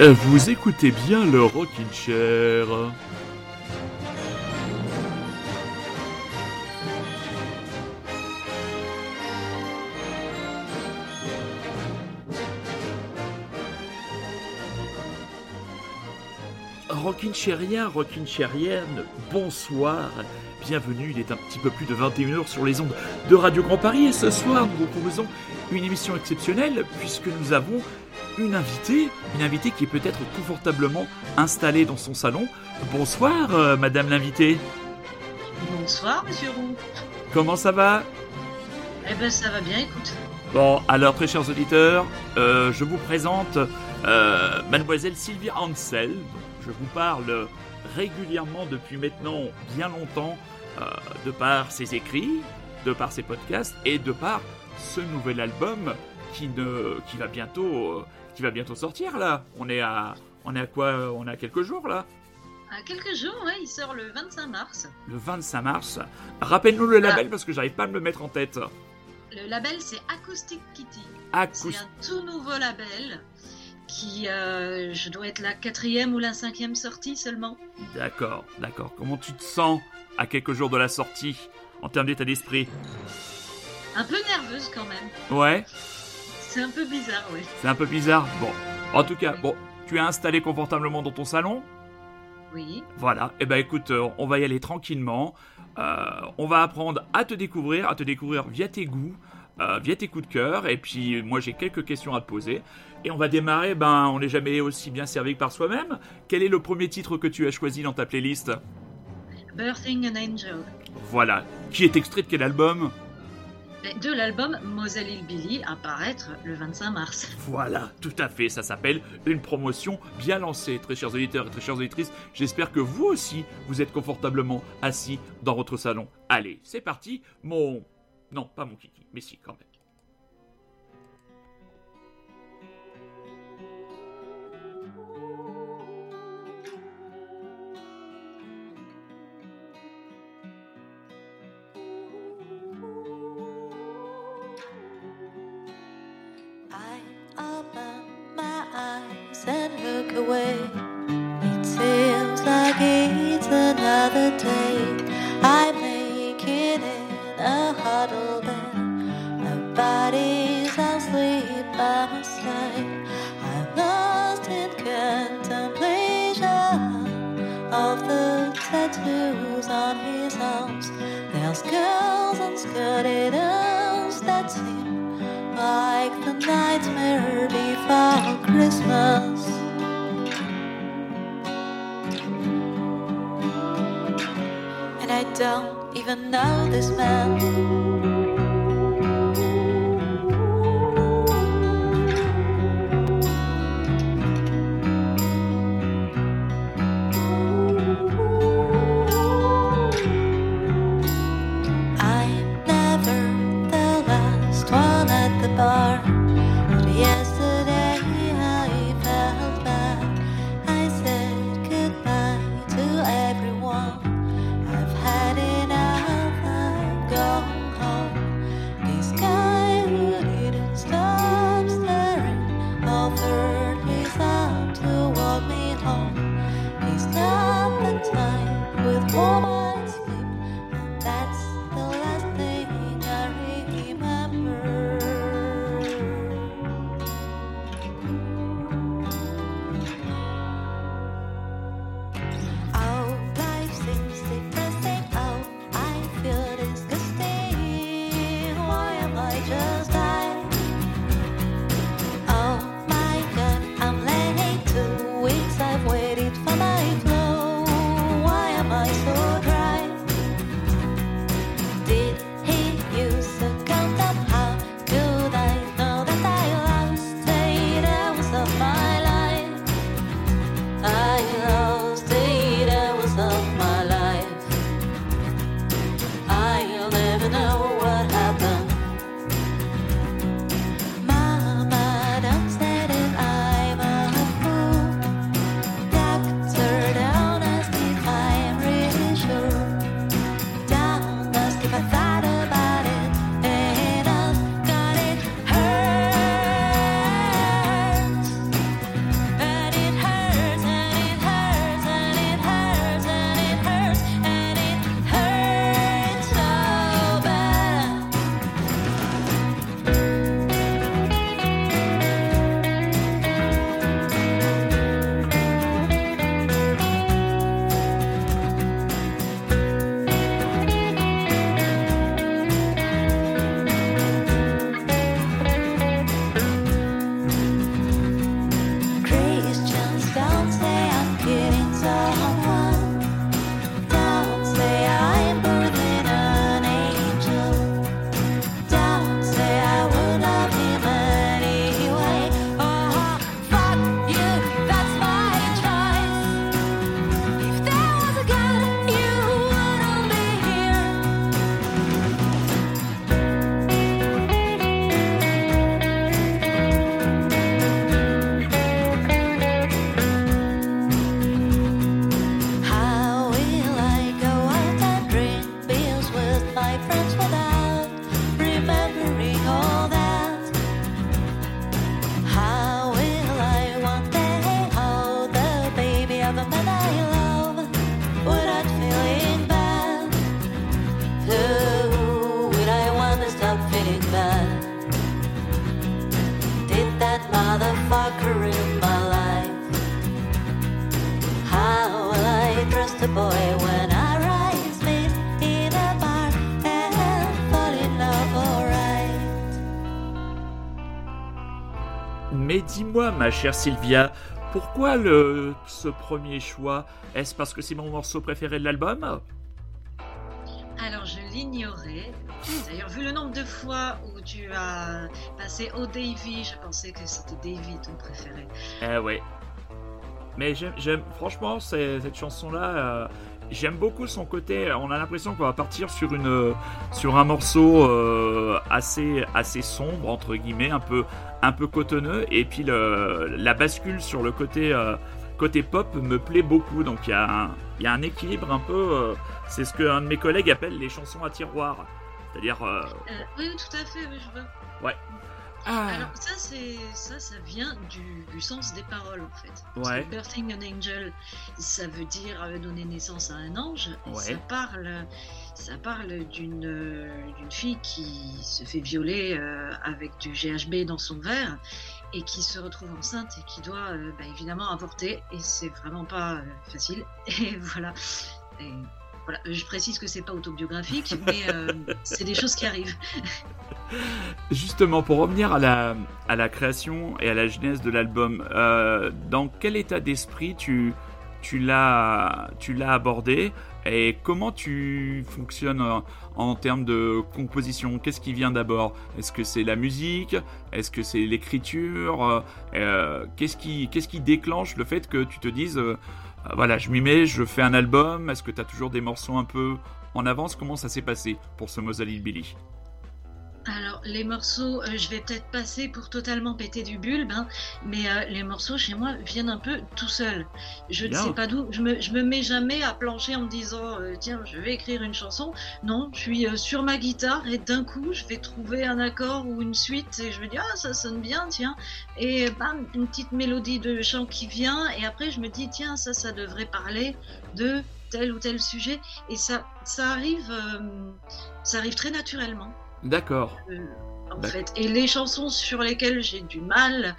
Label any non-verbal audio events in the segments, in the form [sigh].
Euh, Vous écoutez bien le Rockin' Chair. Rockin' Chairien, Rockin' Chairienne, bonsoir. Bienvenue, il est un petit peu plus de 21h sur les ondes de Radio Grand Paris et ce soir nous vous proposons une émission exceptionnelle puisque nous avons une invitée, une invitée qui est peut-être confortablement installée dans son salon. Bonsoir euh, madame l'invitée, Bonsoir, monsieur Roux. comment ça va? Eh ben, ça va bien, écoute. Bon, alors très chers auditeurs, euh, je vous présente euh, mademoiselle Sylvia Ansel. Donc, je vous parle régulièrement depuis maintenant bien longtemps euh, de par ses écrits, de par ses podcasts et de par ce nouvel album qui ne qui va bientôt qui va bientôt sortir là. On est à on est à quoi On est à quelques jours là. À quelques jours, ouais, il sort le 25 mars. Le 25 mars. Rappelle-nous le label parce que j'arrive pas à me le mettre en tête. Le label, c'est Acoustic Kitty. C'est Acoustic. un tout nouveau label qui, euh, je dois être la quatrième ou la cinquième sortie seulement. D'accord, d'accord. Comment tu te sens à quelques jours de la sortie en termes d'état d'esprit? Un peu nerveuse quand même. Ouais, C'est un peu bizarre, oui. c'est un peu bizarre. Bon, en tout cas, bon, tu es installé confortablement dans ton salon. Oui. Voilà. Eh ben, écoute, euh, on va y aller tranquillement. Euh, on va apprendre à te découvrir, à te découvrir via tes goûts, euh, via tes coups de cœur. Et puis, moi, j'ai quelques questions à te poser. Et on va démarrer. Ben, on n'est jamais aussi bien servi que par soi-même. Quel est le premier titre que tu as choisi dans ta playlist? Birthing an Angel. Voilà. Qui est extrait de quel album? Et De l'album Moselle Hillbilly à paraître le 25 mars. Voilà, tout à fait, ça s'appelle une promotion bien lancée, très chers auditeurs et très chères auditrices. J'espère que vous aussi, vous êtes confortablement assis dans votre salon. Allez, c'est parti, mon... Non, pas mon kiki, mais si, quand même. Chère Sylvia, pourquoi le, ce premier choix? Est-ce parce que c'est mon morceau préféré de l'album? Alors je l'ignorais. D'ailleurs, vu le nombre de fois où tu as passé Oh Davy, je pensais que c'était Davy ton préféré. Eh ouais. Mais j'aime, j'aime- franchement, cette chanson-là, euh, j'aime beaucoup son côté. On a l'impression qu'on va partir sur une, sur un morceau euh, assez, assez sombre entre guillemets, un peu, un peu cotonneux. Et puis le, la bascule sur le côté, euh, côté pop me plaît beaucoup. Donc il y a, un, il y a un équilibre un peu. euh, c'est ce qu'un de mes collègues appelle les chansons à tiroir. C'est-à-dire, oui, tout à fait, oui, je vois. Ah, Alors ça, c'est ça, ça vient du, du sens des paroles en fait. Ouais. Birthing an angel, ça veut dire euh, donner naissance à un ange. Et. Ça parle, ça parle d'une euh, d'une fille qui se fait violer euh, avec du GHB dans son verre et qui se retrouve enceinte et qui doit euh, bah, évidemment avorter. Et c'est vraiment pas euh, facile. [laughs] Et voilà. Et Je précise que c'est pas autobiographique, [laughs] mais euh, c'est des choses qui arrivent. [laughs] Justement, pour revenir à la, à la création et à la genèse de l'album, euh, dans quel état d'esprit tu, tu l'as abordé et comment tu fonctionnes en, en termes de composition? Qu'est-ce qui vient d'abord? Est-ce que c'est la musique? Est-ce que c'est l'écriture? Euh, euh, Qu'est-ce qui, qu'est-ce qui déclenche le fait que tu te dises, euh, euh, voilà, je m'y mets, je fais un album. Est-ce que tu as toujours des morceaux un peu en avance? Comment ça s'est passé pour ce Mozart Billy? Alors, les morceaux, euh, je vais peut-être passer pour totalement péter du bulbe, hein, mais euh, les morceaux chez moi viennent un peu tout seuls. Je ne sais pas d'où, je me, je me mets jamais à plancher en me disant euh, tiens, je vais écrire une chanson. Non, je suis sur ma guitare et d'un coup, je vais trouver un accord ou une suite et je me dis ah, ça sonne bien, tiens. Et bam, une petite mélodie de chant qui vient et après, je me dis tiens, ça, ça devrait parler de tel ou tel sujet et ça, ça arrive, ça arrive très naturellement D'accord. euh, en fait. Et les chansons sur lesquelles j'ai du mal,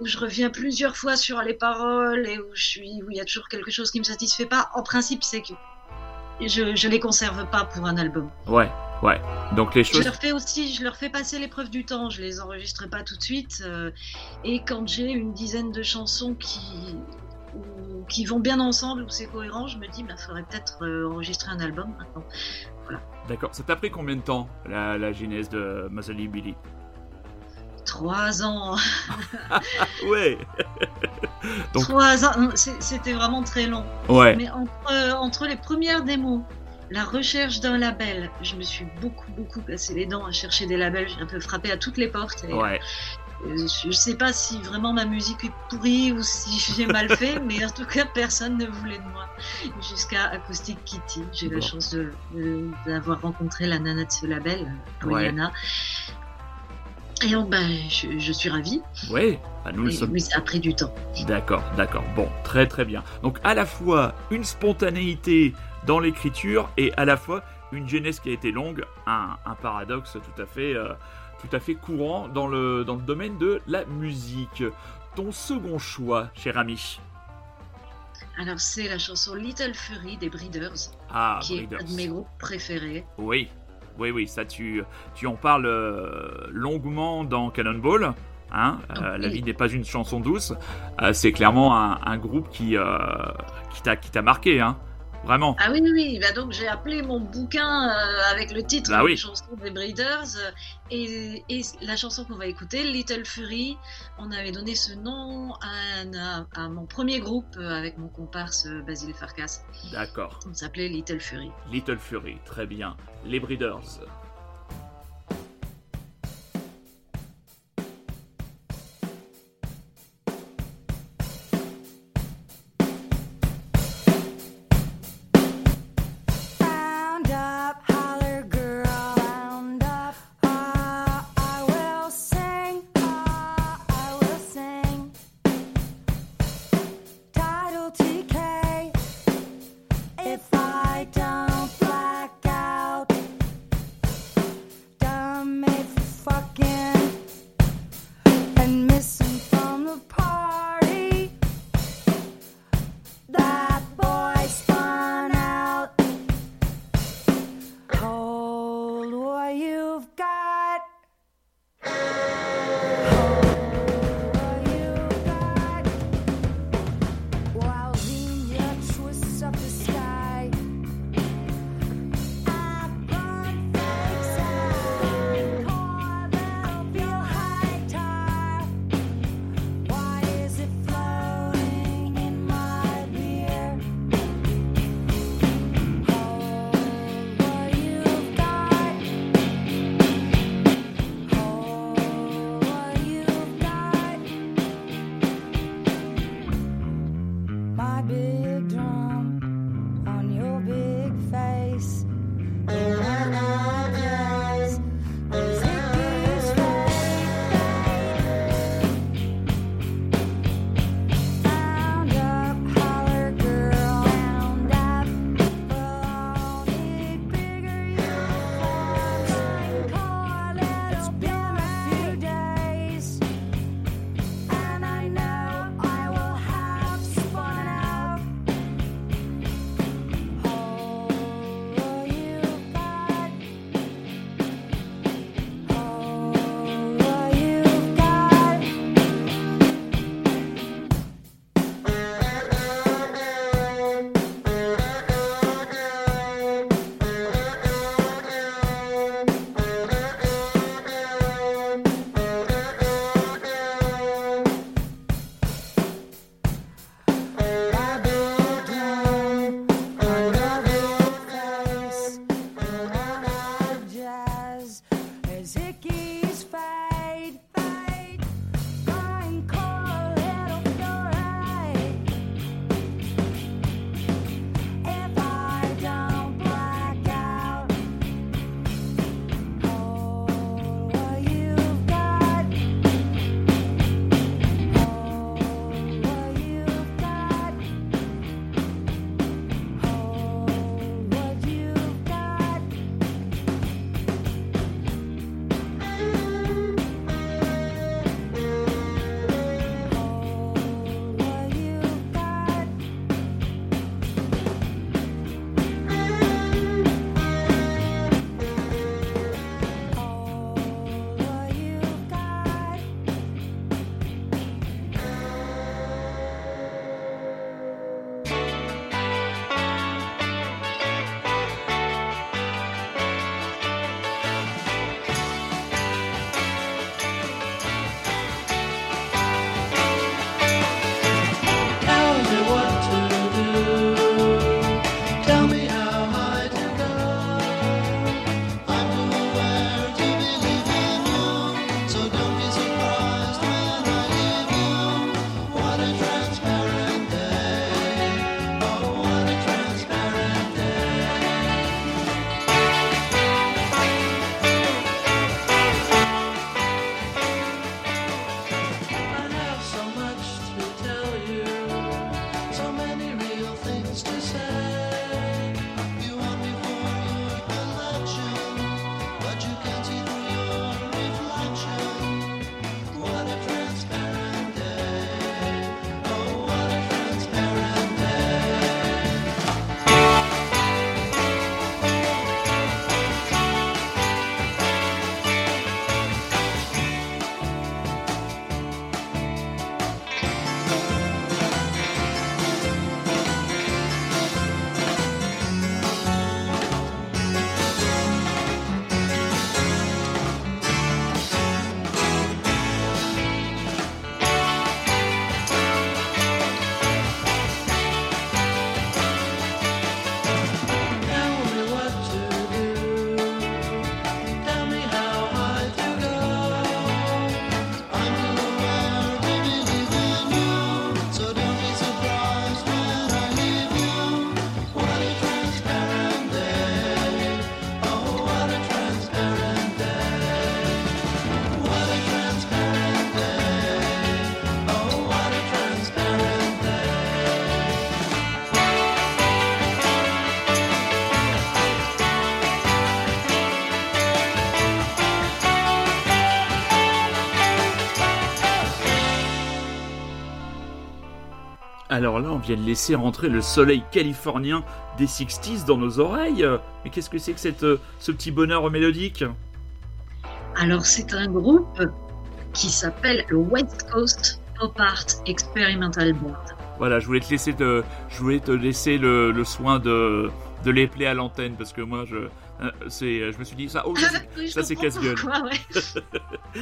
où je reviens plusieurs fois sur les paroles et où je suis, où il y a toujours quelque chose qui me satisfait pas, en principe, c'est que je, je les conserve pas pour un album. Ouais, ouais. Donc les Je choses. leur fais aussi, je leur fais passer l'épreuve du temps. Je les enregistre pas tout de suite. euh, et quand j'ai une dizaine de chansons qui ou- qui vont bien ensemble, où c'est cohérent, je me dis, il faudrait peut-être euh, enregistrer un album maintenant. D'accord. Ça t'a pris combien de temps la, la genèse de Muscle Billy? Trois ans, [laughs] Ouais. [laughs] Donc- trois ans, c'était vraiment très long. Ouais. Mais entre, euh, entre les premières démos, la recherche d'un label, je me suis beaucoup, beaucoup cassé les dents à chercher des labels. J'ai un peu frappé à toutes les portes. Et, Ouais. Je ne sais pas si vraiment ma musique est pourrie ou si j'ai mal fait, [laughs] mais en tout cas, personne ne voulait de moi. Jusqu'à Acoustic Kitty. J'ai Bon. la chance de- de- d'avoir rencontré la nana de ce label, Pollyanna. Et donc, ben, je, je suis ravie. Ouais. Bah, nous le sommes. mais ça a pris du temps. D'accord, d'accord. Bon, très très bien. Donc à la fois une spontanéité dans l'écriture et à la fois une genèse qui a été longue, un, un paradoxe tout à fait, euh, tout à fait courant dans le, dans le domaine de la musique. Ton second choix, cher ami. Alors, c'est la chanson Little Fury des Breeders. Ah, qui est un Breeders. de mes groupes préférés. Oui, oui, oui, ça tu, tu en parles euh, longuement dans Cannonball. Hein euh, Oui. La vie n'est pas une chanson douce. C'est clairement un, un groupe qui, qui t'a marqué, hein Vraiment. Ah oui, oui, oui. Bah donc j'ai appelé mon bouquin euh, avec le titre Bah de oui. la chanson des Breeders euh, et, et la chanson qu'on va écouter, Little Fury. On avait donné ce nom à, un- à- à mon premier groupe euh, avec mon comparse euh, Basile Farkas. D'accord. On s'appelait Little Fury. Little Fury, très bien. Les Breeders. Alors là, on vient de laisser rentrer le soleil californien des 60s dans nos oreilles. Mais qu'est-ce que c'est que cette, euh, ce petit bonheur mélodique? Alors, c'est un groupe qui s'appelle le West Coast Pop Art Experimental Board. Voilà, je voulais te laisser, te, je voulais te laisser le, le soin de, de les à l'antenne parce que moi, je, c'est, je me suis dit ça. Oh, ça, [laughs] c'est- Oui, je ça, c'est comprends casse-gueule. ouais.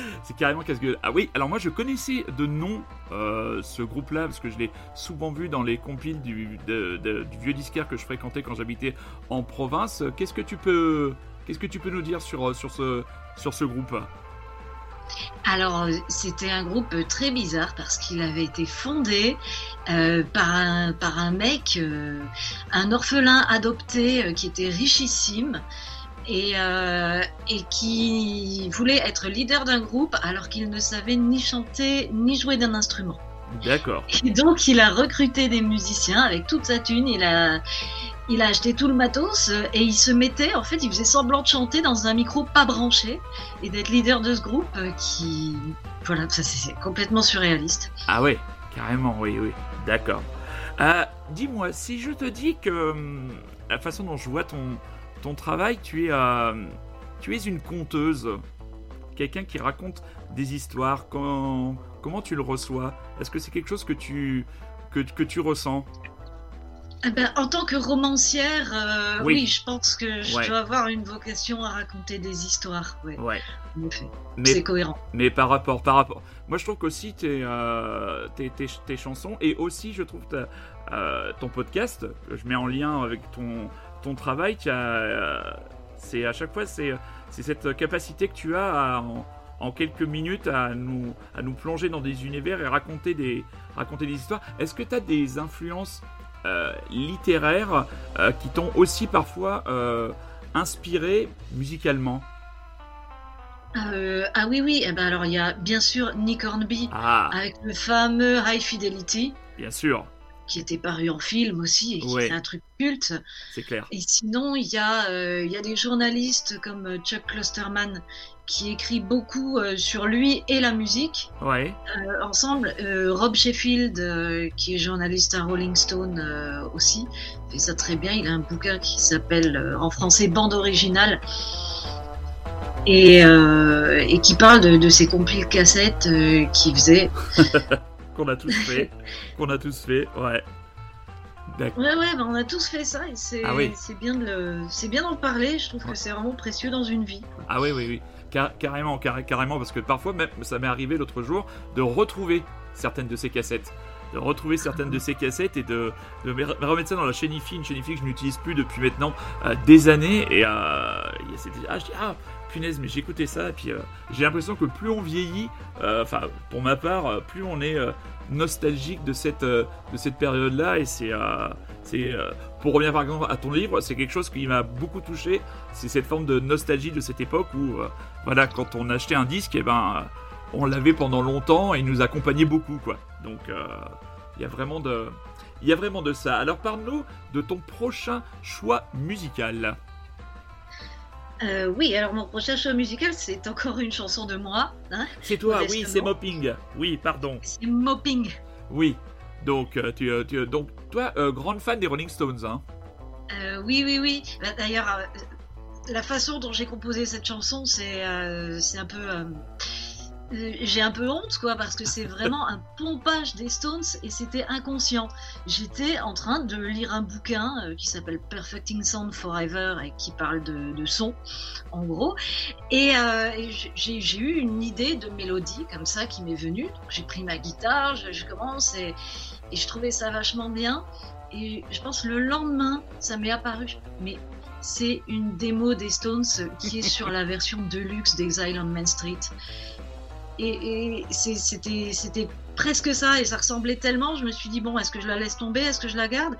[laughs] c'est carrément casse-gueule. Ah oui, alors moi je connaissais de nom euh, ce groupe-là parce que je l'ai souvent vu dans les compiles du, de- de- du vieux disquaire que je fréquentais quand j'habitais en province. Qu'est-ce que tu peux, qu'est-ce que tu peux nous dire sur, euh, sur ce, sur ce groupe? Alors, c'était un groupe très bizarre parce qu'il avait été fondé euh, par, un, par un mec, euh, un orphelin adopté euh, qui était richissime et, et qui voulait être leader d'un groupe alors qu'il ne savait ni chanter ni jouer d'un instrument. D'accord. Et donc, il a recruté des musiciens avec toute sa thune. Il a, il a acheté tout le matos euh, et il se mettait, en fait, il faisait semblant de chanter dans un micro pas branché et d'être leader de ce groupe euh, qui, voilà, ça c'est complètement surréaliste. Ah ouais, carrément, oui, oui. D'accord. Euh, Dis-moi, si je te dis que hum, la façon dont je vois ton, travail, tu es, tu es une conteuse, quelqu'un qui raconte des histoires, comment, comment tu le reçois? Est-ce que c'est quelque chose que tu, que, que tu ressens? Eh ben, en tant que romancière, euh, Oui. oui. je pense que je Ouais. dois avoir une vocation à raconter des histoires. Ouais, Ouais. en effet. Mais C'est cohérent. Mais par rapport, par rapport. Moi, je trouve qu'aussi tes, euh, tes, tes, tes chansons et aussi, je trouve ta- euh, ton podcast, que je mets en lien avec ton, ton travail. c'est à chaque fois, c'est, cette capacité que tu as à, en, en quelques minutes à nous, à nous plonger dans des univers et raconter des, raconter des histoires. Est-ce que tu as des influences littéraires euh, qui t'ont aussi parfois euh, inspiré musicalement Euh, ah oui, oui. Eh ben, alors, il y a bien sûr Nick Hornby Ah, avec le fameux High Fidelity. bien sûr, qui était paru en film aussi et qui Ouais. était un truc culte. c'est clair. Et sinon, il y, a, euh, il y a des journalistes comme euh, Chuck Klosterman qui écrit beaucoup euh, sur lui et la musique Ouais. euh, ensemble. Rob Sheffield, qui est journaliste à Rolling Stone aussi, fait ça très bien. Il a un bouquin qui s'appelle en français Bande originale. Et, et qui parle de, de ces compiles cassettes qu'il faisait. [laughs] qu'on a tous fait, [laughs] qu'on a tous fait, ouais. D'accord. Ouais, ouais, bah, on a tous fait ça et c'est Ah oui. c'est bien, de le- c'est bien d'en parler. Je trouve que c'est vraiment précieux dans une vie. quoi. Ah oui, oui, oui. Car- carrément, carré- carrément, parce que parfois, même, ça m'est arrivé l'autre jour de retrouver certaines de ces cassettes. De retrouver certaines de ces cassettes et de, de me me remettre ça dans la chaîne IFI, une chaîne IFI que je n'utilise plus depuis maintenant euh, des années. Et euh, il y a cette- ah, je dis, ah, mais écouté ça. Et puis euh, j'ai l'impression que plus on vieillit, euh, enfin, pour ma part, euh, plus on est nostalgique de cette, de cette période-là. Et c'est. c'est pour revenir par exemple à ton livre, c'est quelque chose qui m'a beaucoup touché. C'est cette forme de nostalgie de cette époque où, voilà, quand on achetait un disque, et ben, euh, on l'avait pendant longtemps et il nous accompagnait beaucoup, quoi. Donc, il y a vraiment de, il y a vraiment de ça. Alors, parle-nous de ton prochain choix musical. Euh, oui, alors mon prochain choix musical, c'est encore une chanson de moi. hein. C'est toi, oui, c'est Mopping. Oui, pardon. c'est Mopping. Oui. Donc, euh, tu, euh, tu- donc toi, euh, grande fan des Rolling Stones, hein. Euh, oui, oui, oui. Bah, D'ailleurs, la façon dont j'ai composé cette chanson, c'est c'est un peu. Euh, j'ai un peu honte, quoi, parce que c'est vraiment un pompage des Stones et c'était inconscient. J'étais en train de lire un bouquin euh, qui s'appelle Perfecting Sound Forever et qui parle de, son, en gros. Et, euh, j'ai eu une idée de mélodie comme ça qui m'est venue. J'ai pris ma guitare, je, je commence et, et je trouvais ça vachement bien. Et je pense le lendemain, ça m'est apparu. Mais c'est une démo des Stones qui est sur la version deluxe d'Exile on Main Street. Et, c'était presque ça, et ça ressemblait tellement. Je me suis dit, bon, est-ce que je la laisse tomber Est-ce que je la garde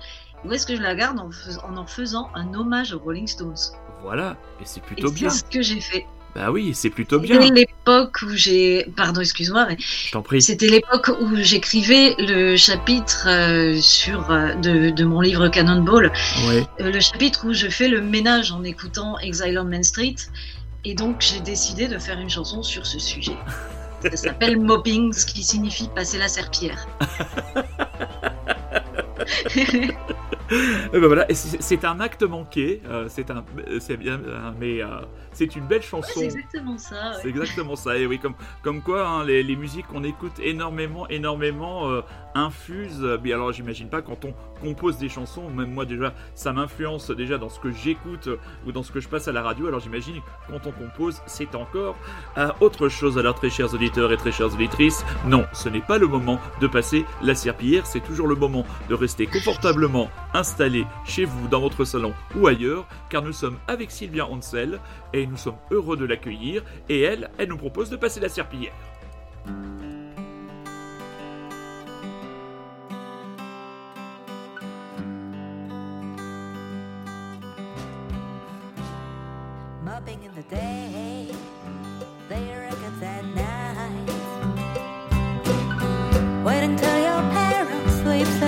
Ou est-ce que je la garde en, fais- en en faisant un hommage aux Rolling Stones Voilà. Et c'est Et plutôt bien. c'est ce que j'ai fait. Bah oui, c'est plutôt bien. C'était l'époque où j'ai. Pardon, excuse-moi, mais c'était l'époque où j'écrivais le chapitre euh, sur, euh, de, de mon livre Cannonball. Ouais. Euh, le chapitre où je fais le ménage en écoutant Exile on Main Street. Et donc, j'ai décidé de faire une chanson sur ce sujet. [laughs] Ça s'appelle Mopping, ce qui signifie passer la serpillère. [laughs] ben voilà, c'est un acte manqué, euh, c'est un, c'est bien, euh, mais euh, c'est une belle chanson. c'est exactement ça. C'est exactement ça. Et oui, comme, comme quoi, hein, les, les, musiques qu'on écoute énormément, énormément infusent. Mais alors, j'imagine pas quand on compose des chansons, même moi déjà, ça m'influence déjà dans ce que j'écoute ou dans ce que je passe à la radio. Alors, j'imagine quand on compose, c'est encore autre chose. Alors, très chers auditeurs et très chères auditrices, non, ce n'est pas le moment de passer la serpillière. C'est toujours le moment de rester confortablement installé chez vous, dans votre salon ou ailleurs, car nous sommes avec Sylvia Hansel et nous sommes heureux de l'accueillir. Et elle, elle nous propose de passer la serpillière. mopping in the day, their records at night. Wait until your parents sleep.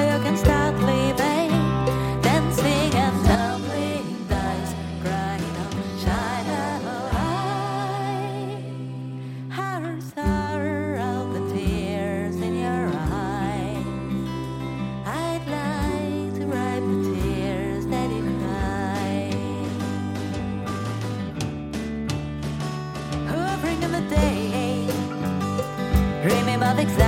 exactly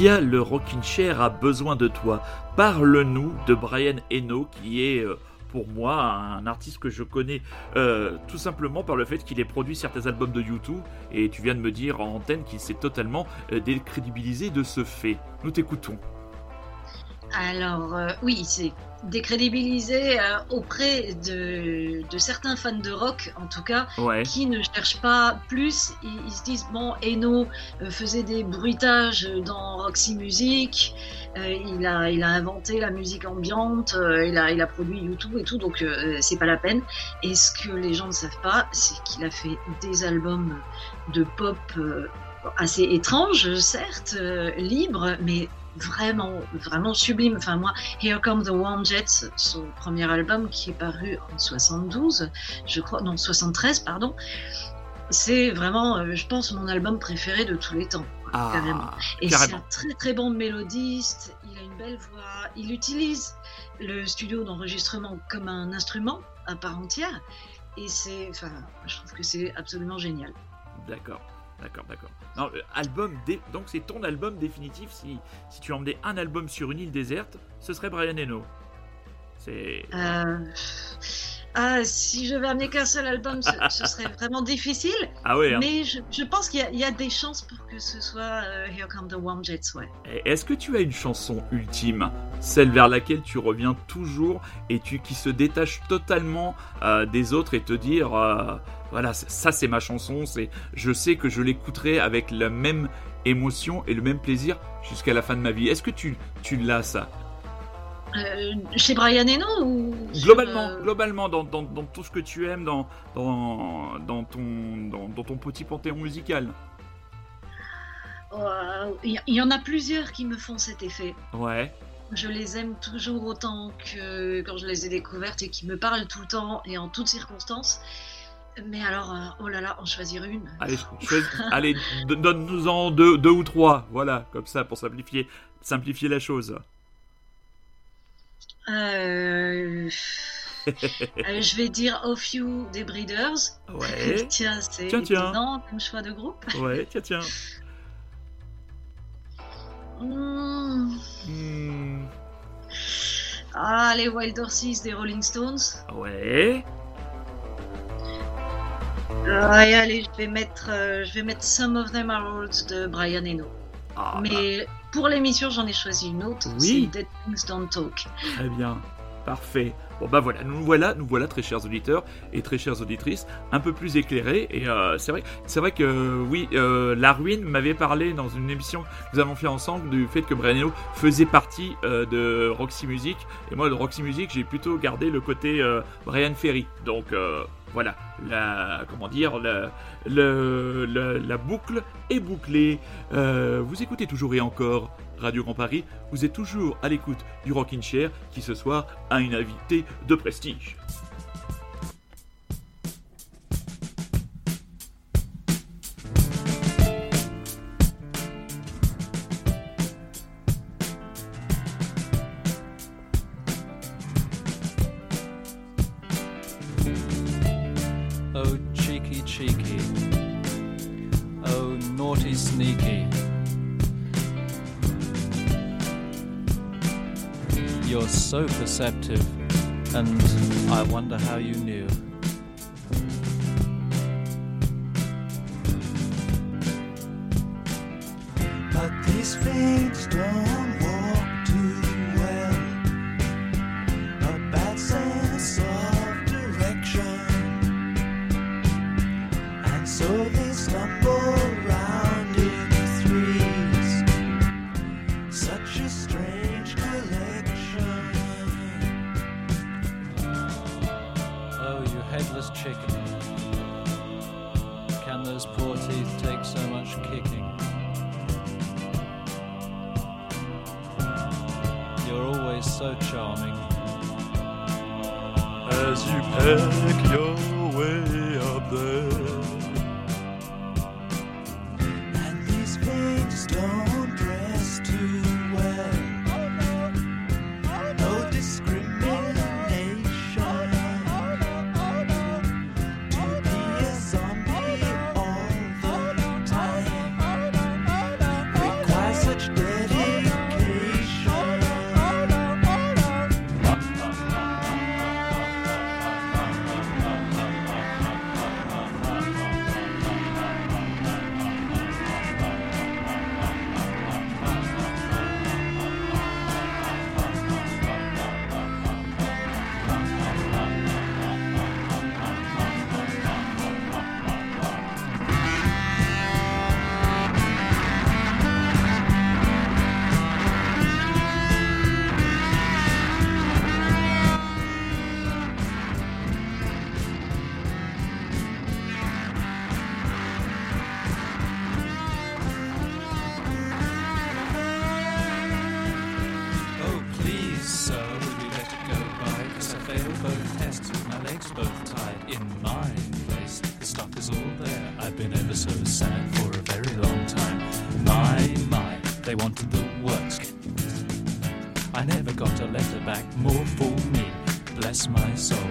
le Rockin' Chair a besoin de toi. Parle-nous de Brian Eno qui est euh, pour moi un artiste que je connais euh, tout simplement par le fait qu'il ait produit certains albums de YouTube et tu viens de me dire en antenne qu'il s'est totalement euh, décrédibilisé de ce fait. Nous t'écoutons. Alors oui, c'est décrédibilisé euh, auprès de, certains fans de rock, en tout cas, qui ne cherchent pas plus. Ils, se disent bon, Eno euh, faisait des bruitages dans Roxy Music, euh, il, a, il a inventé la musique ambiante, il, a, il a produit YouTube et tout, donc c'est pas la peine. Et ce que les gens ne savent pas, c'est qu'il a fait des albums de pop assez étranges, certes, libres, mais vraiment, vraiment sublime. Enfin, moi, Here Come the Warm Jets, son premier album qui est paru en 72, je crois, non, 73, pardon. C'est vraiment, euh, je pense, mon album préféré de tous les temps. Ah, carrément. Et c'est un très très bon mélodiste, il a une belle voix, il utilise le studio d'enregistrement comme un instrument à part entière. Et c'est, enfin, je trouve que c'est absolument génial. D'accord. D'accord, d'accord. Non, euh, album, donc c'est ton album définitif. Si, si tu emmenais un album sur une île déserte, ce serait Brian Eno. C'est. Euh, Ah, si je vais amener qu'un seul album, ce, [laughs] ce serait vraiment difficile. Ah ouais. hein. Mais je, je pense qu'il y, a- il y a des chances pour que ce soit euh, Here Come the Warm Jets, ouais. Est-ce que tu as une chanson ultime, celle vers laquelle tu reviens toujours et tu qui se détache totalement euh, des autres et te dire voilà ça c'est ma chanson, c'est je sais que je l'écouterai avec la même émotion et le même plaisir jusqu'à la fin de ma vie. Est-ce que tu tu l'as ça? Euh, chez Brian Eno ou sur, globalement euh, globalement dans, dans, dans tout ce que tu aimes dans dans, dans ton dans, dans ton petit panthéon musical? Il y, il y en a plusieurs qui me font cet effet. Ouais. Je les aime toujours autant que quand je les ai découvertes et qui me parlent tout le temps et en toutes circonstances. Mais alors, euh, oh là là, en choisir une. Allez, choisis- allez, do- donne-nous-en deux, deux ou trois, voilà, comme ça, pour simplifier, simplifier la chose. Euh, [laughs] euh, je vais dire Off You des Breeders. Ouais, [laughs] tiens, c'est Tiens, tiens. étonnant comme choix de groupe. ouais, tiens, tiens. Hmm. Hmm, Ah, les Wild Horses des Rolling Stones. ouais, Ah, et allez, je vais mettre, euh, je vais mettre Some of Them Are Old de Brian Eno. ah, Mais pour l'émission, j'en ai choisi une autre. Oui. C'est Dead Things Don't Talk. très bien, parfait. Bon bah voilà, nous voilà, nous voilà, très chers auditeurs et très chères auditrices, un peu plus éclairés. Et euh, c'est vrai, c'est vrai que euh, oui, euh, la ruine m'avait parlé dans une émission que nous avons fait ensemble du fait que Brian Eno faisait partie euh, de Roxy Music. Et moi, de Roxy Music, j'ai plutôt gardé le côté euh, Brian Ferry. Donc euh, voilà, la comment dire, la, la boucle est bouclée. Euh, vous écoutez toujours et encore Radio Grand Paris. Vous êtes toujours à l'écoute du Rockin' Chair qui ce soir a une invitée de prestige. So perceptive, and I wonder how you knew. But these things don't they wanted the worst. I never got a letter back, more for me. Bless my soul.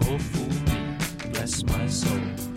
More for me. Bless my soul.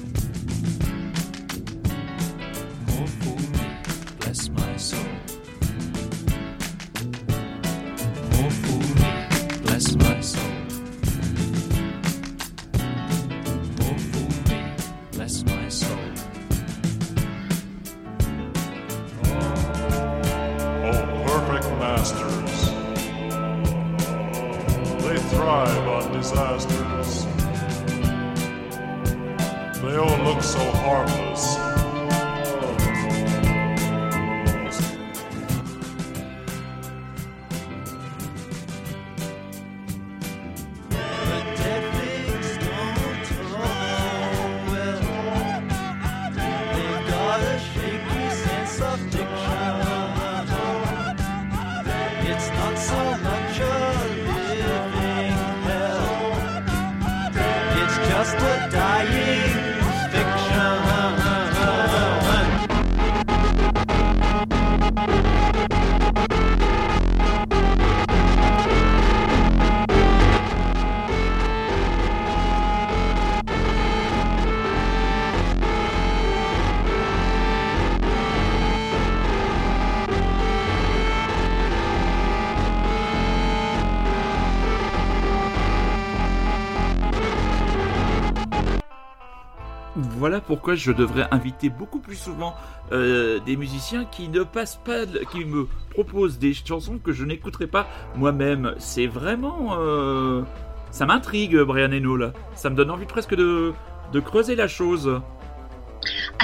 Pourquoi je devrais inviter beaucoup plus souvent euh, des musiciens qui ne passent pas, qui me proposent des chansons que je n'écouterai pas moi-même. C'est vraiment, euh, ça m'intrigue, Brian Eno là. Ça me donne envie presque de, de creuser la chose.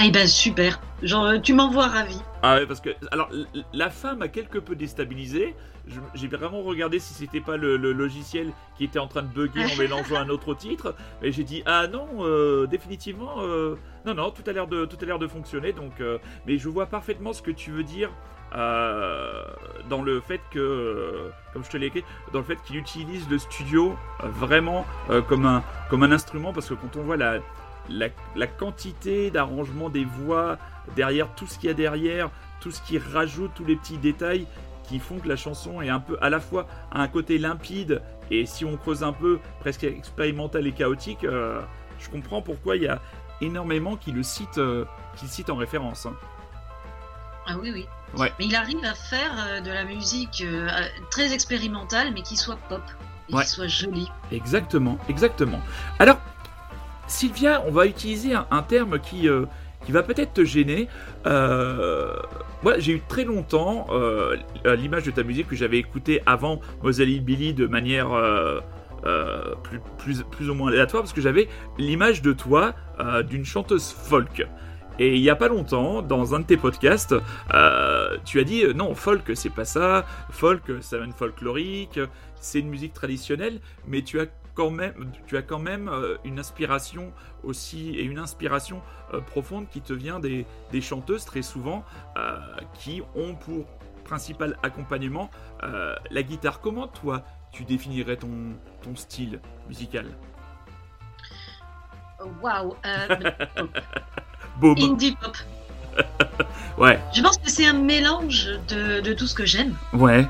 Ah, eh ben super. Genre, euh, tu m'envoies ravi. Ah ouais, parce que alors la fin m'a quelque peu déstabilisé. J'ai vraiment regardé si c'était pas le, le logiciel qui était en train de bugger en [laughs] mélangeant un autre titre. Et j'ai dit ah non, euh, définitivement euh, non non, tout a l'air de tout a l'air de fonctionner. Donc, euh, mais je vois parfaitement ce que tu veux dire. dans le fait que, comme je te l'ai écrit, dans le fait qu'il utilise le studio vraiment comme un comme un instrument, parce que quand on voit la la, la quantité d'arrangement des voix derrière tout ce qu'il y a derrière, tout ce qui rajoute tous les petits détails qui font que la chanson est un peu à la fois à un côté limpide et si on creuse un peu presque expérimental et chaotique, euh, je comprends pourquoi il y a énormément qui le citent, euh, qui le citent en référence. hein. Ah oui, oui. Ouais. Mais il arrive à faire euh, de la musique euh, très expérimentale, mais qui soit pop. Et Ouais. qui soit jolie. Exactement, exactement. Alors, Sylvia, on va utiliser un, terme qui, euh, qui va peut-être te gêner. Euh, moi, j'ai eu très longtemps euh, l'image de ta musique que j'avais écoutée avant Moselle Billy de manière plus, plus, plus ou moins aléatoire, parce que j'avais l'image de toi d'une chanteuse folk. Et il y a pas longtemps, dans un de tes podcasts, tu as dit non, folk c'est pas ça, folk ça une folklorique, c'est une musique traditionnelle, mais tu as quand même, tu as quand même euh, une inspiration aussi et une inspiration euh, profonde qui te vient des, des chanteuses très souvent euh, qui ont pour principal accompagnement la guitare. Comment toi tu définirais ton, ton style musical? Oh, Waouh. [laughs] indie pop. [laughs] Ouais, Je pense que c'est un mélange de, de tout ce que j'aime. ouais,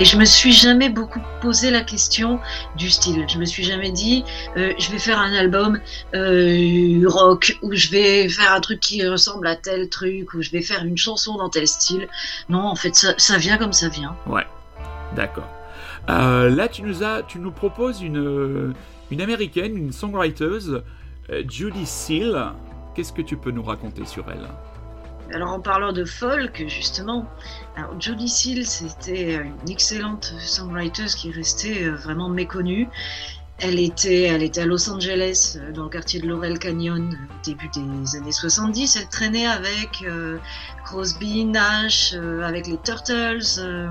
Et je me suis jamais beaucoup posé la question du style. Je me suis jamais dit, euh, je vais faire un album euh, rock, ou je vais faire un truc qui ressemble à tel truc, ou je vais faire une chanson dans tel style. Non, en fait, ça, ça vient comme ça vient. d'accord. Euh, là, tu nous as, tu nous proposes une, américaine, une songwriter, Judy Seal. Qu'est-ce que tu peux nous raconter sur elle? Alors en parlant de folk, justement, alors Jodie Seal, c'était une excellente songwriter qui restait euh, vraiment méconnue. Elle était, elle était à Los Angeles, euh, dans le quartier de Laurel Canyon, euh, au début des années 70. Elle traînait avec euh, Crosby, Nash, euh, avec les Turtles, euh,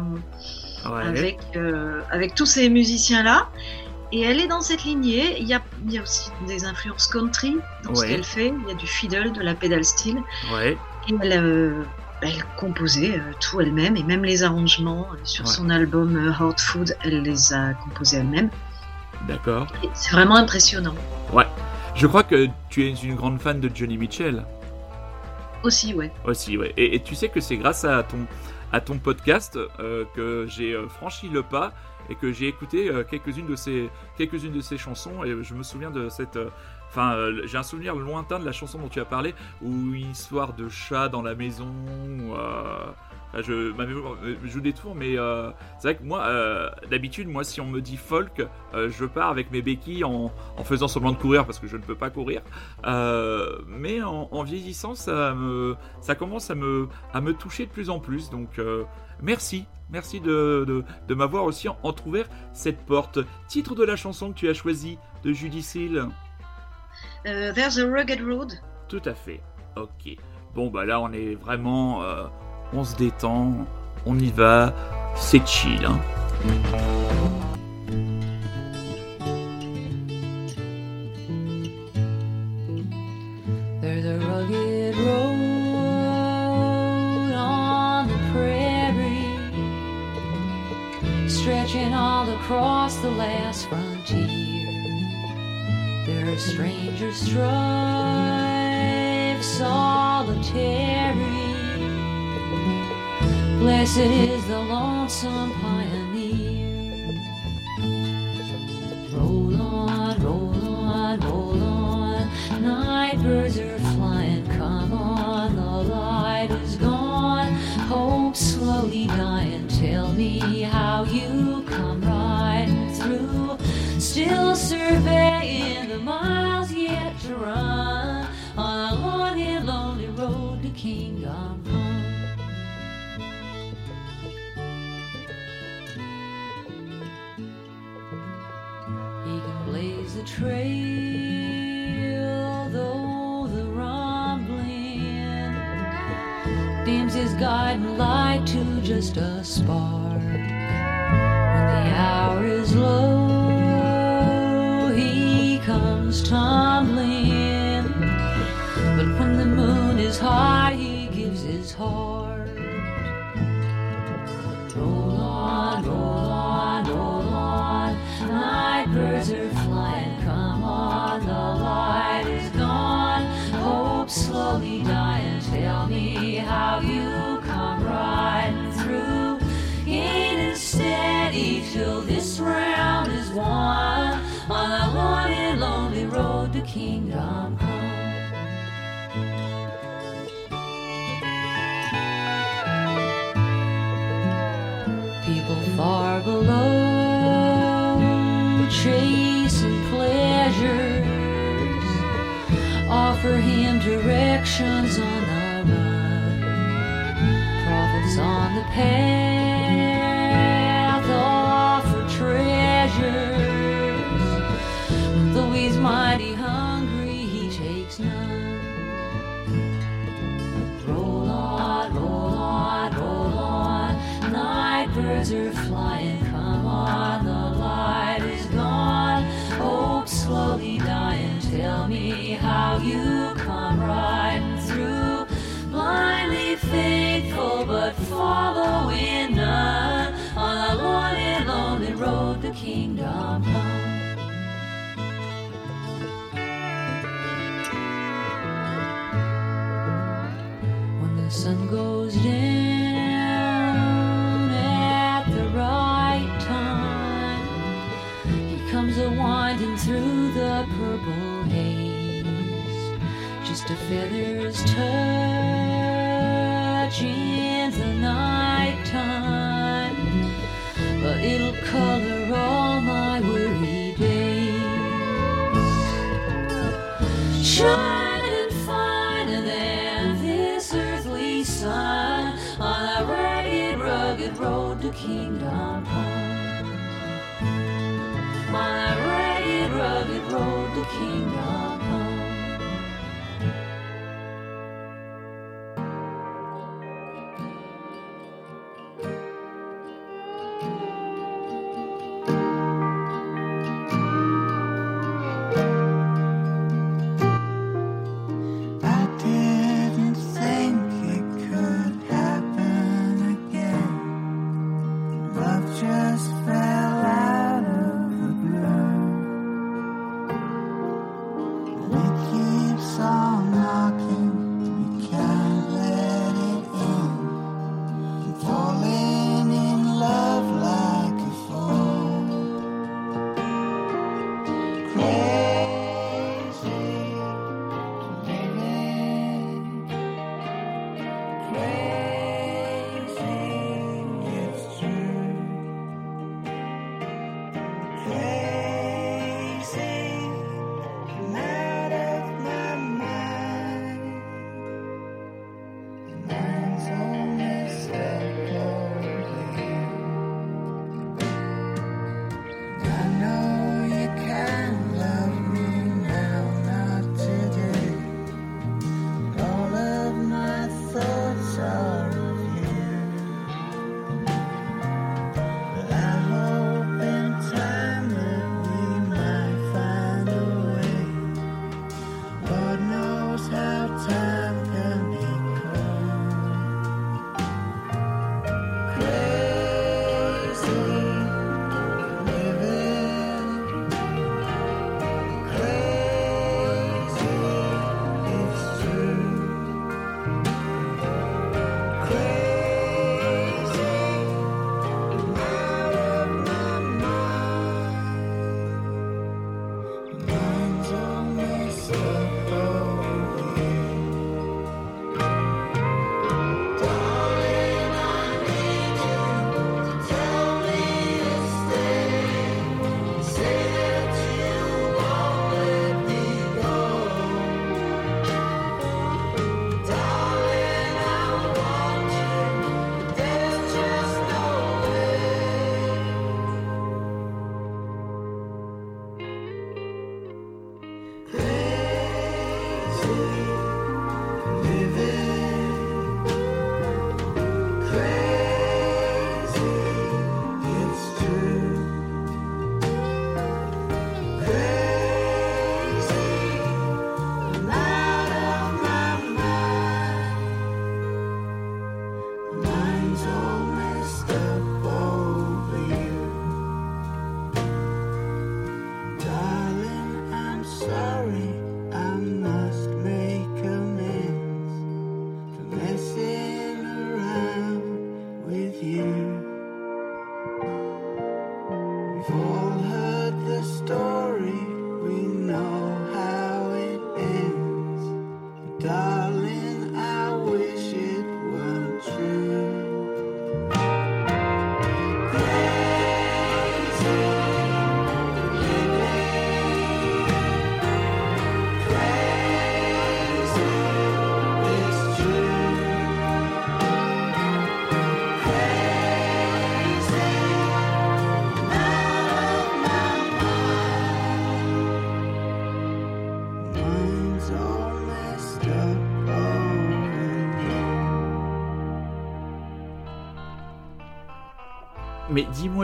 Ouais. avec, euh, avec tous ces musiciens-là. Et elle est dans cette lignée. Il y a, il y a aussi des influences country dans ce qu'elle fait. Il y a du fiddle, de la pedal steel. Ouais. Et elle, euh, elle composait euh, tout elle-même et même les arrangements euh, sur Ouais. son album Hard Food, elle les a composés elle-même. D'accord. C'est vraiment impressionnant. Je crois que tu es une grande fan de Johnny Mitchell Aussi, ouais. aussi, ouais. Et, et tu sais que c'est grâce à ton, à ton podcast euh, que j'ai franchi le pas et que j'ai écouté euh, quelques-unes de ses quelques-unes de ses chansons et je me souviens de cette euh, Euh, j'ai un souvenir lointain de la chanson dont tu as parlé, une histoire de chat dans la maison. où, euh, enfin, je, euh, joue des tours, mais euh, c'est vrai que moi, euh, d'habitude, moi, si on me dit folk, euh, je pars avec mes béquilles en, faisant semblant de courir parce que je ne peux pas courir. Euh, mais en, vieillissant, ça, me, ça commence à me, toucher de plus en plus. Donc, euh, merci. Merci de m'avoir aussi entrouvert cette porte. Titre de la chanson que tu as choisi de Judy Seal. Euh, There's a Rugged Road. Tout à fait. Ok. Bon, bah là, on est vraiment. euh, on se détend, on y va, c'est chill. Hein. There's a rugged road on the prairie, stretching all across the last frontier. There are strangers strive solitary. Blessed is the lonesome pioneer. Roll on, roll on, roll on. Night birds are flying, come on. The light is gone. Hope slowly dying. Tell me how you. Still surveying the miles yet to run on a long and lonely road to kingdom come. He can blaze the trail, though the rumbling dims his guiding light to just a spark. Tumbling. But when the moon is high, directions on the run prophets on the path offer treasures though he's mighty hungry he takes none Roll on, roll on, roll on. Night birds are flying, come on. The light is gone. Hope slowly dying. Tell me how you come riding feather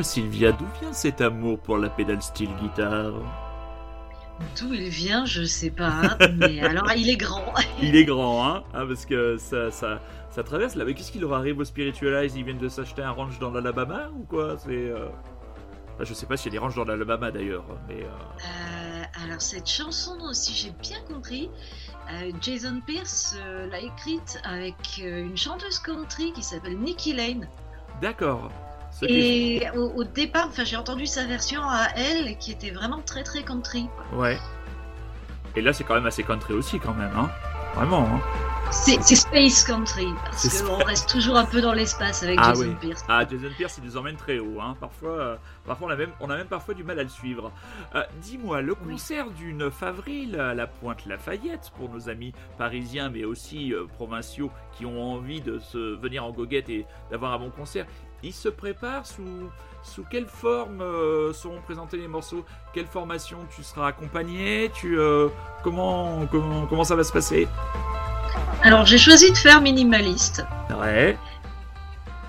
Sylvia, d'où vient cet amour pour la pédale style guitare D'où il vient, je sais pas, mais [laughs] alors il est grand. Il est grand, hein, hein, Parce que ça, ça, ça traverse là. Mais qu'est-ce qui leur arrive au Spiritualize? Ils viennent de s'acheter un ranch dans l'Alabama ou quoi? C'est. euh, enfin, je sais pas s'il y a des ranchs dans l'Alabama d'ailleurs, mais. euh, Euh, alors cette chanson, si j'ai bien compris, euh, Jason Pierce l'a écrite avec une chanteuse country qui s'appelle Nikki Lane. D'accord. Et au, au départ, enfin j'ai entendu sa version à elle qui était vraiment très très country. quoi. Ouais. Et là, c'est quand même assez country aussi, quand même, hein. Vraiment, hein. C'est space country parce qu'on reste toujours un peu dans l'espace avec Ah Jason oui. Pierce. Ah, Jason Pierce, il nous emmène très haut. Hein. Parfois, euh, parfois on, a même, on a même parfois du mal à le suivre. Euh, Dis-moi, le concert du 9 avril à la Pointe Lafayette, pour nos amis parisiens, mais aussi euh, provinciaux qui ont envie de se venir en goguette et d'avoir un bon concert, il se prépare sous, sous quelle forme euh, seront présentés les morceaux? Quelle formation tu seras accompagné? Tu, euh, comment, comment, comment ça va se passer? Alors j'ai choisi de faire minimaliste. Ouais,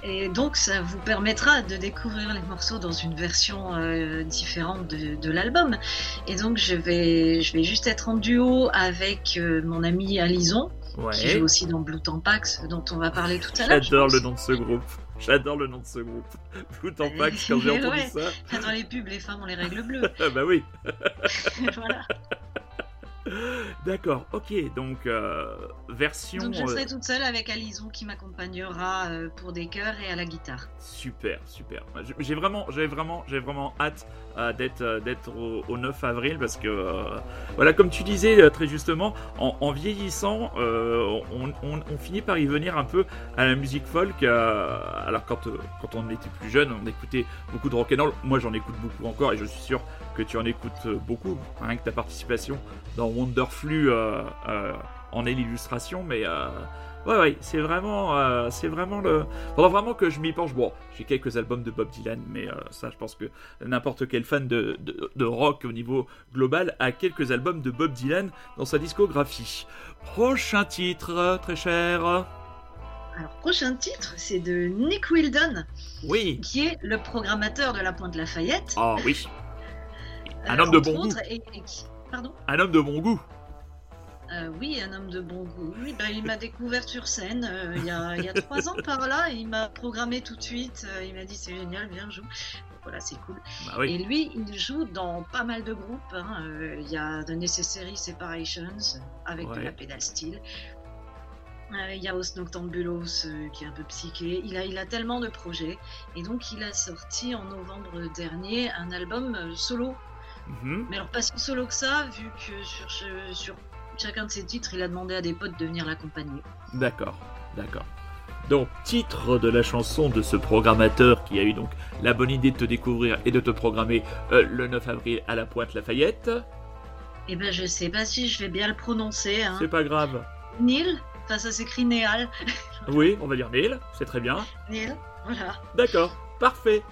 Et donc ça vous permettra de découvrir les morceaux dans une version euh, différente de, de l'album. Et donc je vais, je vais juste être en duo avec euh, mon ami Alison, qui joue ouais. aussi dans Blue Tampax, dont on va parler tout à l'heure. J'adore le nom de ce groupe. J'adore le nom de ce groupe. [laughs] Blue Tampax, quand j'ai [laughs] entendu Ouais. ça. Enfin, Dans les pubs, les femmes ont les règles bleues. Ah [laughs] bah oui. voilà. [laughs] D'accord, ok. Donc, euh, version. Donc je euh, serai toute seule avec Alison qui m'accompagnera euh, pour des chœurs et à la guitare. Super, super. J'ai- vraiment, j'ai vraiment, j'ai vraiment hâte euh, d'être, euh, d'être au, au 9 avril parce que, euh, voilà, comme tu disais euh, très justement, en, en vieillissant, euh, on, on- on finit par y venir un peu à la musique folk. euh, alors quand, euh, quand on était plus jeune, on écoutait beaucoup de rock and roll. Moi, j'en écoute beaucoup encore et je suis sûr que tu en écoutes euh, beaucoup. Rien que ta participation dans Wonderflu euh, euh, en est l'illustration, mais. Ouais, ouais, c'est vraiment, c'est vraiment le. Faudra vraiment que je m'y penche. Bon, j'ai quelques albums de Bob Dylan, mais ça, je pense que n'importe quel fan de, de, de rock au niveau global a quelques albums de Bob Dylan dans sa discographie. Prochain titre, très cher. Alors prochain titre, c'est de Nick Wildon, Oui. qui est le programmateur de la Pointe Lafayette. Ah oui. Un Euh, homme de bon autres, et- et qui- Pardon Un homme de bon goût. Euh, oui, un homme de bon goût. Oui, bah, il m'a découvert sur scène euh, il y, a, il y a trois ans par là. Il m'a programmé tout de suite. euh, il m'a dit c'est génial, viens joue. Voilà, c'est cool. Bah oui. Et lui, il joue dans pas mal de groupes. hein. Euh, Il y a The Necessary Separations avec de la pédale style. Euh, Il y a Os Noctambulos euh, qui est un peu psyché. Il a, il a tellement de projets. Et donc, il a sorti en novembre dernier un album euh, solo Mhm. mais alors pas si solo que ça, vu que sur, chacun de ses titres, il a demandé à des potes de venir l'accompagner. D'accord, d'accord. Donc, titre de la chanson de ce programmateur qui a eu donc la bonne idée de te découvrir et de te programmer euh, le 9 avril à la Pointe Lafayette. Et ben je sais pas si je vais bien le prononcer. Hein. C'est pas grave. Neil, enfin ça s'écrit Néal. Oui, on va dire Neil, c'est très bien. Neil, voilà. D'accord, parfait.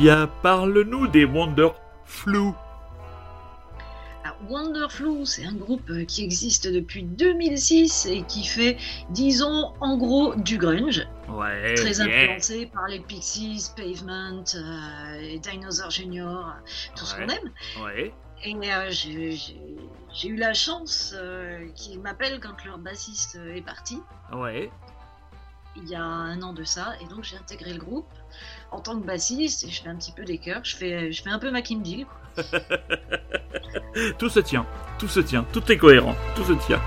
Sylvia, parle-nous des Wonder Flu. Alors, Wonderflu, c'est un groupe euh, qui existe depuis 2006 et qui fait, disons, en gros, du grunge, Ouais. très influencé par les Pixies, Pavement, euh, Dinosaur Junior, tout ce qu'on aime. Ouais. Et euh, j'ai eu la chance euh, qu'ils m'appellent quand leur bassiste euh, est parti, Ouais. il y a un an de ça, et donc j'ai intégré le groupe en tant que bassiste, je fais un petit peu des chœurs, je fais, je fais un peu ma Kim Deal, quoi. [laughs] Tout se tient. Tout se tient. Tout est cohérent. Tout se tient.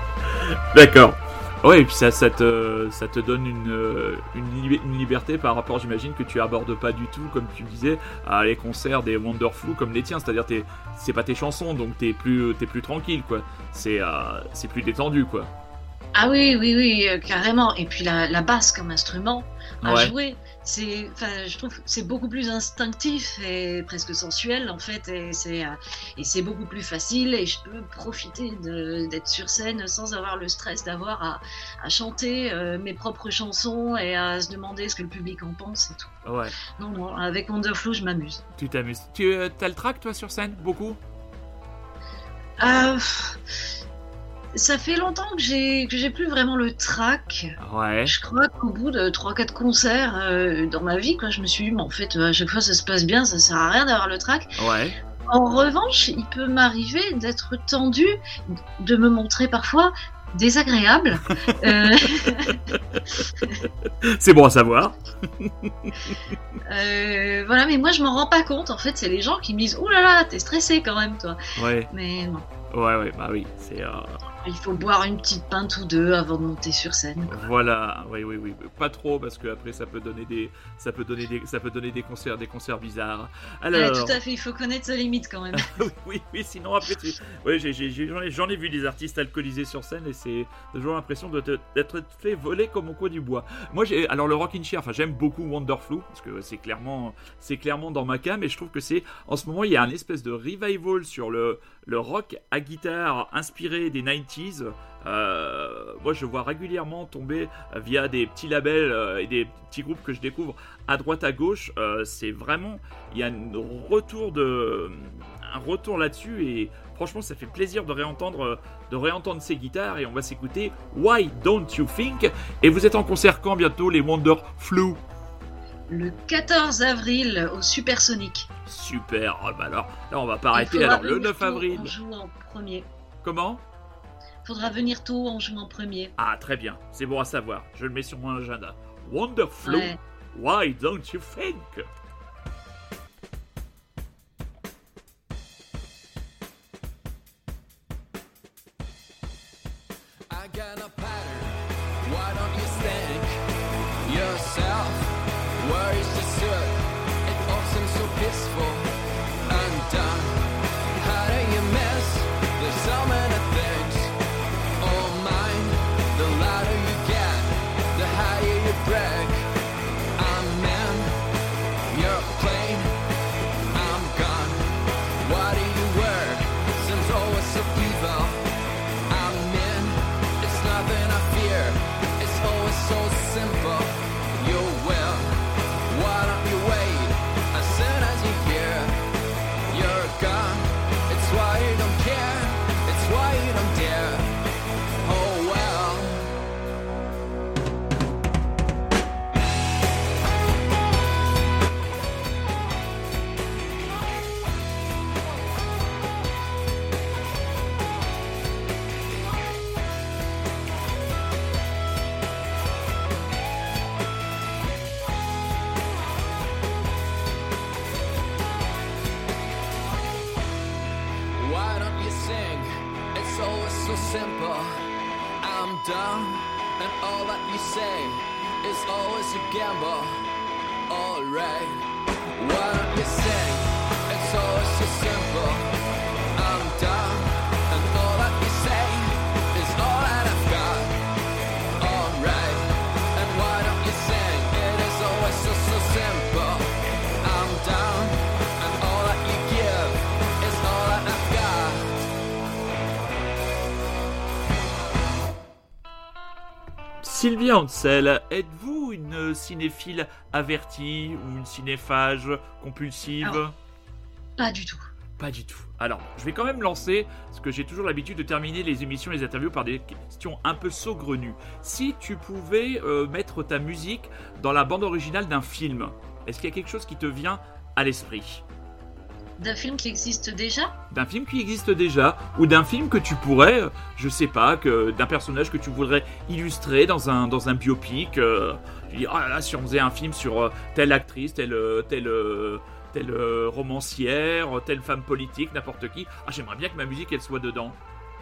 D'accord. Ouais, et puis ça, ça, te, ça te donne une, euh, une, li- une liberté par rapport, j'imagine, que tu abordes pas du tout, comme tu disais, à les concerts des Wonderful comme les tiens. C'est-à-dire, t'es- c'est pas tes chansons, donc t'es plus, plus tranquille, quoi. C'est euh, c'est plus détendu, quoi. Ah oui, oui, oui, euh, carrément. Et puis la, la basse comme instrument, à Ouais. jouer. C'est, enfin, je trouve c'est beaucoup plus instinctif et presque sensuel en fait, et c'est, euh, et c'est beaucoup plus facile. Et je peux profiter de- d'être sur scène sans avoir le stress d'avoir à, à chanter euh, mes propres chansons et à se demander ce que le public en pense et tout. Ouais, Non, non, avec Wonderflow, je m'amuse. tu t'amuses. Tu euh, as le track, toi, sur scène Beaucoup? Euh, ça fait longtemps que j'ai que j'ai plus vraiment le track. Ouais. Je crois qu'au bout de 3-4 concerts euh, dans ma vie, quoi, je me suis dit, mais en fait, à chaque fois ça se passe bien, ça sert à rien d'avoir le track. Ouais. En revanche, il peut m'arriver d'être tendu, de me montrer parfois désagréable. [laughs] Euh, C'est bon à savoir. euh, voilà, mais moi je m'en rends pas compte. En fait, c'est les gens qui me disent, ouh là là, t'es stressé quand même, toi. Ouais. Mais non, Ouais, ouais, bah oui. C'est. euh, il faut boire une petite pinte ou deux avant de monter sur scène. Voilà, oui, oui, oui, pas trop parce que après ça peut donner des, ça peut donner des, ça peut donner des concerts, des concerts bizarres. Ouais, Alors, tout à fait, il faut connaître sa limite quand même. [laughs] oui, oui, oui, sinon après, j'ai- j'en, ai, j'en ai vu des artistes alcoolisés sur scène et c'est toujours l'impression d'être fait voler comme au coin du bois. Moi, j'ai, alors le Rockin' Chair, enfin j'aime beaucoup Wonderflu parce que c'est clairement, c'est clairement dans ma cam et je trouve que c'est, en ce moment, il y a un espèce de revival sur le, le rock à guitare inspiré des 90s. Euh, moi, je vois régulièrement tomber via des petits labels euh, et des petits groupes que je découvre à droite à gauche. Euh, c'est vraiment, il y a un retour de, un retour là-dessus et franchement, ça fait plaisir de réentendre, de réentendre ces guitares et on va s'écouter Why Don't You Think? Et vous êtes en concert quand bientôt les Wonder Flu? Le 14 avril au Supersonic. Super. Oh, bah alors, là, on va pas arrêter. Alors le venir 9 tôt, avril. On joue en premier. Comment? Faudra venir tôt, en premier. Ah, très bien. C'est bon à savoir. Je le mets sur mon agenda. Wonder Flu. Ouais. Why don't you think? I got a pattern. Why don't you think yourself? Where is the suit? It all seems so peaceful and done. Sing? It's always so simple. I'm done, and all that you say is always a gamble. Alright. Why don't you sing? It's always so simple. Sylvie Ansel, êtes-vous une cinéphile avertie ou une cinéphage compulsive Alors. Pas du tout. Pas du tout. Alors, je vais quand même lancer, parce que j'ai toujours l'habitude de terminer les émissions, les interviews par des questions un peu saugrenues. Si tu pouvais euh, mettre ta musique dans la bande originale d'un film, est-ce qu'il y a quelque chose qui te vient à l'esprit? D'un film qui existe déjà d'un film qui existe déjà ou d'un film que tu pourrais, je sais pas, d'un personnage que tu voudrais illustrer dans un biopic. euh, tu dis oh là là, si on faisait un film sur euh, telle actrice, telle euh, telle telle romancière, telle femme politique, n'importe qui. Ah, j'aimerais bien que ma musique elle soit dedans.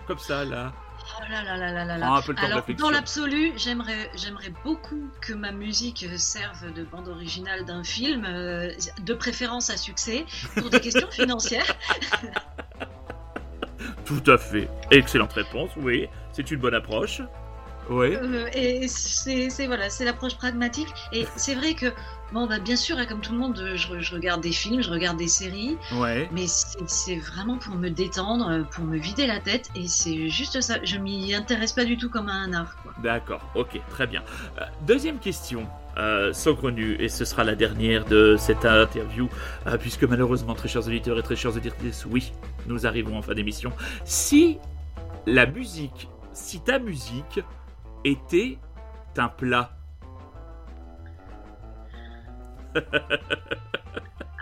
Comme ça là. Oh là là là là là là. Prends un peu le temps de Alors, dans l'absolu, j'aimerais, j'aimerais beaucoup que ma musique serve de bande originale d'un film, euh, de préférence à succès, pour des questions [laughs] financières. Tout à fait. Excellente réponse. Oui, c'est une bonne approche. Ouais. Euh, et c'est c'est- voilà, c'est l'approche pragmatique. Et c'est vrai que, bon, bah, bien sûr, hein, comme tout le monde, je, je regarde des films, je regarde des séries, Ouais. mais c'est vraiment pour me détendre, euh, pour me vider la tête, et c'est juste ça. Je m'y intéresse pas du tout comme à un art. D'accord, ok, très bien. Euh, deuxième question, euh, saugrenue, et ce sera la dernière de cette interview, euh, puisque malheureusement, très chers auditeurs et très chers auditrices, oui, nous arrivons en fin d'émission. Si la musique, si ta musique était un plat, [laughs]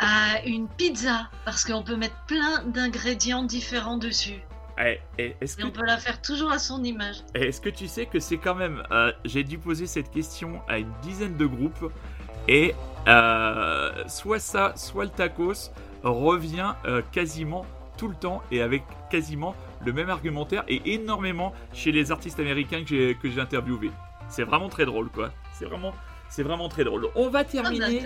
Ah, une pizza, parce qu'on peut mettre plein d'ingrédients différents dessus, eh, eh, est-ce et que, on peut la faire toujours à son image. eh, est-ce que tu sais que c'est quand même... euh, J'ai dû poser cette question à une dizaine de groupes, et euh, soit ça, soit le tacos revient euh, quasiment tout le temps et avec quasiment le même argumentaire et énormément chez les artistes américains que j'ai que j'ai interviewés. C'est vraiment très drôle quoi. C'est vraiment c'est vraiment très drôle. On va Ah, terminer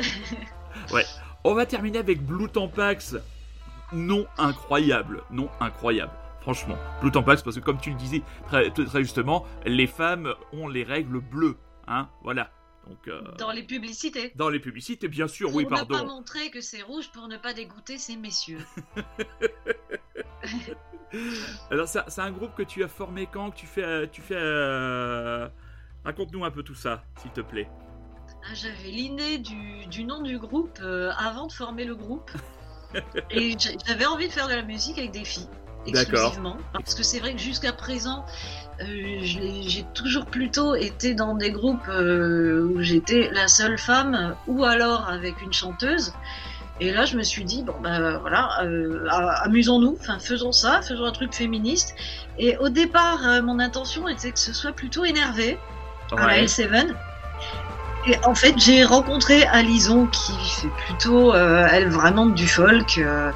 bah, [laughs] on va terminer avec Blue Tampax. Non incroyable, non incroyable. Franchement, Blue Tampax parce que comme tu le disais très, très justement, les femmes ont les règles bleues, hein, voilà. Donc euh, Dans les publicités. dans les publicités, bien sûr, Pour oui, ne pas pardon. montrer que c'est rouge pour ne pas dégoûter ces messieurs. [laughs] [laughs] Alors, c'est un groupe que tu as formé quand que tu fais, euh, tu fais. euh, Raconte-nous un peu tout ça, s'il te plaît. Ah, J'avais l'idée du, du nom du groupe euh, avant de former le groupe. [laughs] Et j'a- j'avais envie de faire de la musique avec des filles. Exclusivement. Parce que c'est vrai que jusqu'à présent, euh, j'ai toujours plutôt été dans des groupes euh, où j'étais la seule femme ou alors avec une chanteuse. Et là, je me suis dit, bon, ben voilà, euh, a- amusons-nous, faisons ça, faisons un truc féministe. Et au départ, mon intention était que ce soit plutôt énervé à la L7. Et en fait, j'ai rencontré Alison qui fait plutôt, euh, elle, vraiment du folk. euh,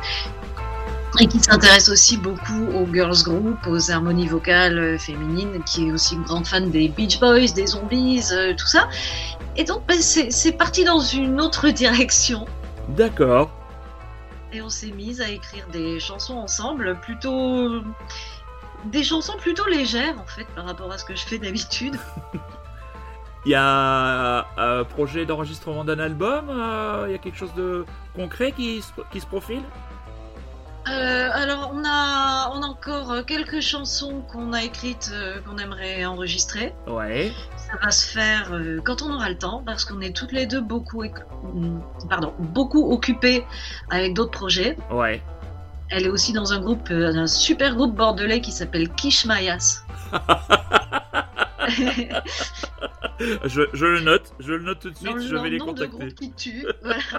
et qui s'intéresse aussi beaucoup aux girls group, aux harmonies vocales euh, féminines, qui est aussi une grande fan des Beach Boys, des Zombies, euh, tout ça. Et donc, ben, c'est parti dans une autre [laughs] direction. D'accord. Et on s'est mis à écrire des chansons ensemble, plutôt. Des chansons plutôt légères, en fait, par rapport à ce que je fais d'habitude. [laughs] Il y a un projet d'enregistrement d'un album euh, Il y a quelque chose de concret qui se, qui se profile? Euh, alors, on a, on a encore euh, quelques chansons qu'on a écrites, euh, qu'on aimerait enregistrer. Ouais. Ça va se faire euh, quand on aura le temps, parce qu'on est toutes les deux beaucoup, mm, pardon, beaucoup occupées avec d'autres projets. Ouais. Elle est aussi dans un groupe, euh, un super groupe bordelais qui s'appelle My Ass. [laughs] [laughs] Je, je le note, je le note tout de suite, je vais les de contacter. groupe qui tue. Voilà. [laughs]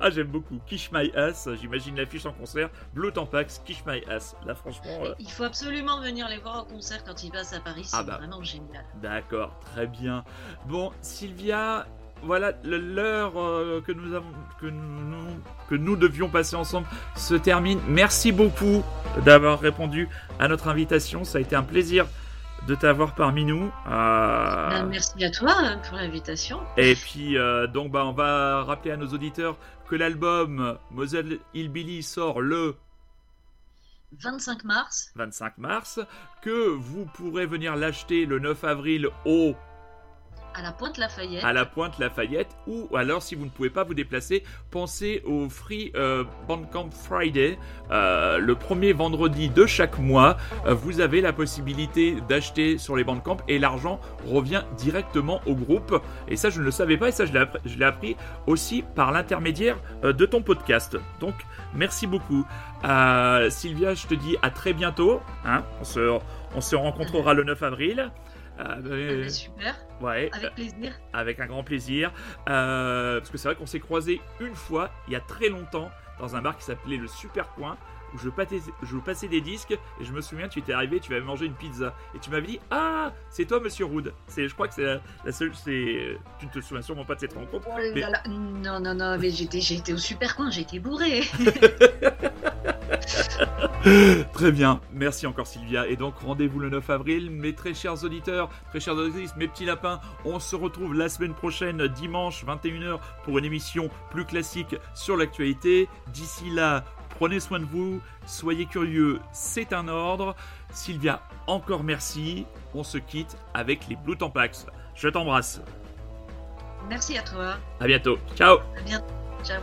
Ah, j'aime beaucoup. Kish My Ass, j'imagine l'affiche en concert. Blue Tampax, Kish My Ass. Là, franchement, euh, Il faut absolument venir les voir au concert quand ils passent à Paris, c'est Ah bah. vraiment génial. D'accord, très bien. Bon, Sylvia, voilà, l'heure euh, que nous avons, que nous, que nous devions passer ensemble se termine. Merci beaucoup d'avoir répondu à notre invitation. Ça a été un plaisir de t'avoir parmi nous. Euh, Ben, merci à toi euh, pour l'invitation. et puis, euh, donc, bah, on va rappeler à nos auditeurs que l'album Moselle Hillbilly sort le 25 mars, 25 mars, que vous pourrez venir l'acheter le 9 avril au à la Pointe Lafayette. à la pointe Lafayette ou alors si vous ne pouvez pas vous déplacer pensez au Free euh, Bandcamp Friday. Euh, le premier vendredi de chaque mois euh, vous avez la possibilité d'acheter sur les Bandcamp et l'argent revient directement au groupe. Et ça je ne le savais pas et ça je l'ai appris, aussi par l'intermédiaire de ton podcast. Donc merci beaucoup. Sylvia je te dis à très bientôt hein. on se rencontrera le 9 avril Euh, Ah euh, super, ouais, avec plaisir. avec un grand plaisir. Euh, parce que c'est vrai qu'on s'est croisé une fois, il y a très longtemps, dans un bar qui s'appelait le Super Coin, où je passais, je passais des disques, et je me souviens, tu étais arrivé, tu avais mangé une pizza, et tu m'avais dit Ah, c'est toi, monsieur Rood. C'est, je crois que c'est la, la seule. C'est, tu ne te souviens sûrement pas de cette rencontre. Oh Mais- là là, Non, non, non, mais j'étais, j'étais au super coin, j'étais bourré. [laughs] Très bien, merci encore Sylvia. Et donc rendez-vous le 9 avril, mes très chers auditeurs, très chers auditrices, mes petits lapins. On se retrouve la semaine prochaine, dimanche 21h, pour une émission plus classique sur l'actualité. D'ici là, Prenez soin de vous, soyez curieux, c'est un ordre. Sylvia, encore merci. On se quitte avec les Blue Tampax. Je t'embrasse. Merci à toi. À bientôt. Ciao. À bientôt. Ciao.